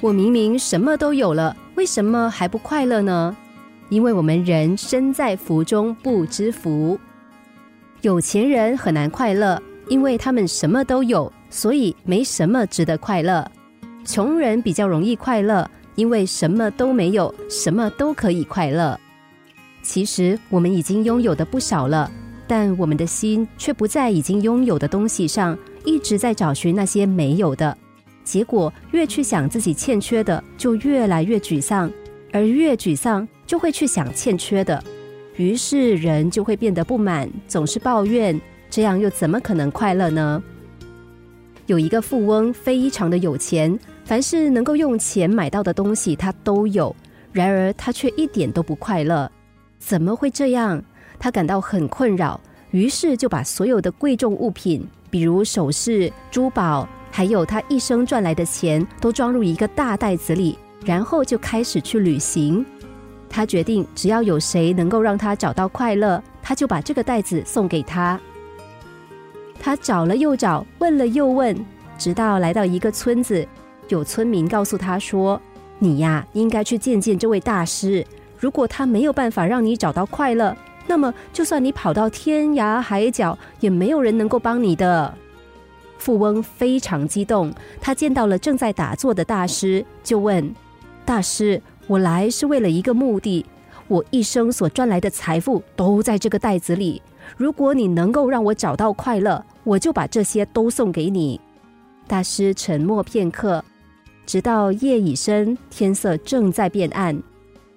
我明明什么都有了，为什么还不快乐呢？因为我们人身在福中不知福。有钱人很难快乐，因为他们什么都有，所以没什么值得快乐。穷人比较容易快乐，因为什么都没有，什么都可以快乐。其实我们已经拥有的不少了，但我们的心却不在已经拥有的东西上，一直在找寻那些没有的。结果越去想自己欠缺的，就越来越沮丧，而越沮丧就会去想欠缺的，于是人就会变得不满，总是抱怨，这样又怎么可能快乐呢？有一个富翁非常的有钱，凡是能够用钱买到的东西他都有，然而他却一点都不快乐，怎么会这样？他感到很困扰，于是就把所有的贵重物品，比如首饰、珠宝。还有他一生赚来的钱都装入一个大袋子里，然后就开始去旅行。他决定，只要有谁能够让他找到快乐，他就把这个袋子送给他。他找了又找，问了又问，直到来到一个村子，有村民告诉他说：“你呀，应该去见见这位大师。如果他没有办法让你找到快乐，那么就算你跑到天涯海角，也没有人能够帮你的。”富翁非常激动，他见到了正在打坐的大师，就问：“大师，我来是为了一个目的。我一生所赚来的财富都在这个袋子里。如果你能够让我找到快乐，我就把这些都送给你。”大师沉默片刻，直到夜已深，天色正在变暗。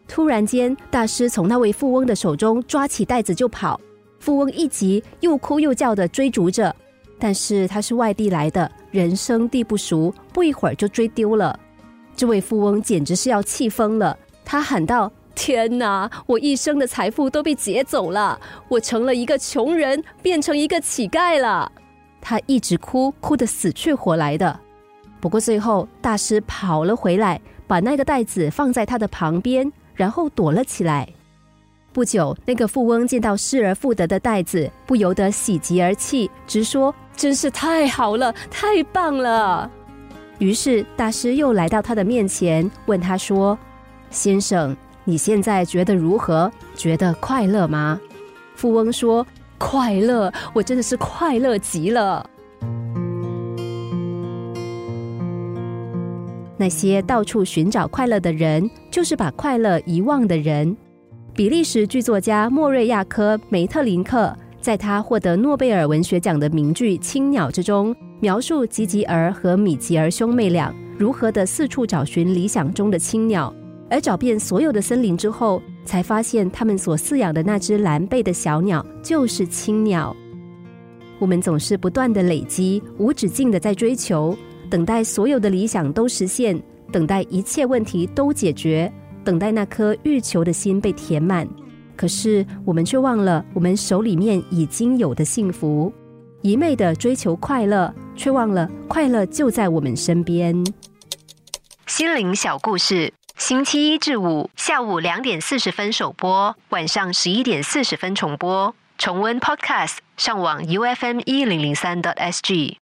突然间，大师从那位富翁的手中抓起袋子就跑。富翁一急，又哭又叫的追逐着。但是他是外地来的，人生地不熟，不一会儿就追丢了。这位富翁简直是要气疯了，他喊道：“天哪！我一生的财富都被劫走了，我成了一个穷人，变成一个乞丐了。”他一直哭，哭得死去活来的。不过最后，大师跑了回来，把那个袋子放在他的旁边，然后躲了起来。不久，那个富翁见到失而复得的袋子，不由得喜极而泣，直说：“真是太好了，太棒了！”于是大师又来到他的面前，问他说：“先生，你现在觉得如何？觉得快乐吗？”富翁说：“快乐，我真的是快乐极了。”那些到处寻找快乐的人，就是把快乐遗忘的人。比利时剧作家莫瑞亚科梅特林克在他获得诺贝尔文学奖的名剧《青鸟》之中，描述吉吉尔和米吉尔兄妹俩如何的四处找寻理想中的青鸟，而找遍所有的森林之后，才发现他们所饲养的那只蓝背的小鸟就是青鸟。我们总是不断的累积，无止境的在追求，等待所有的理想都实现，等待一切问题都解决。等待那颗欲求的心被填满，可是我们却忘了我们手里面已经有的幸福，一昧的追求快乐，却忘了快乐就在我们身边。心灵小故事，星期一至五下午两点四十分首播，晚上十一点四十分重播。重温 Podcast，上网 U F M 一零零三 t S G。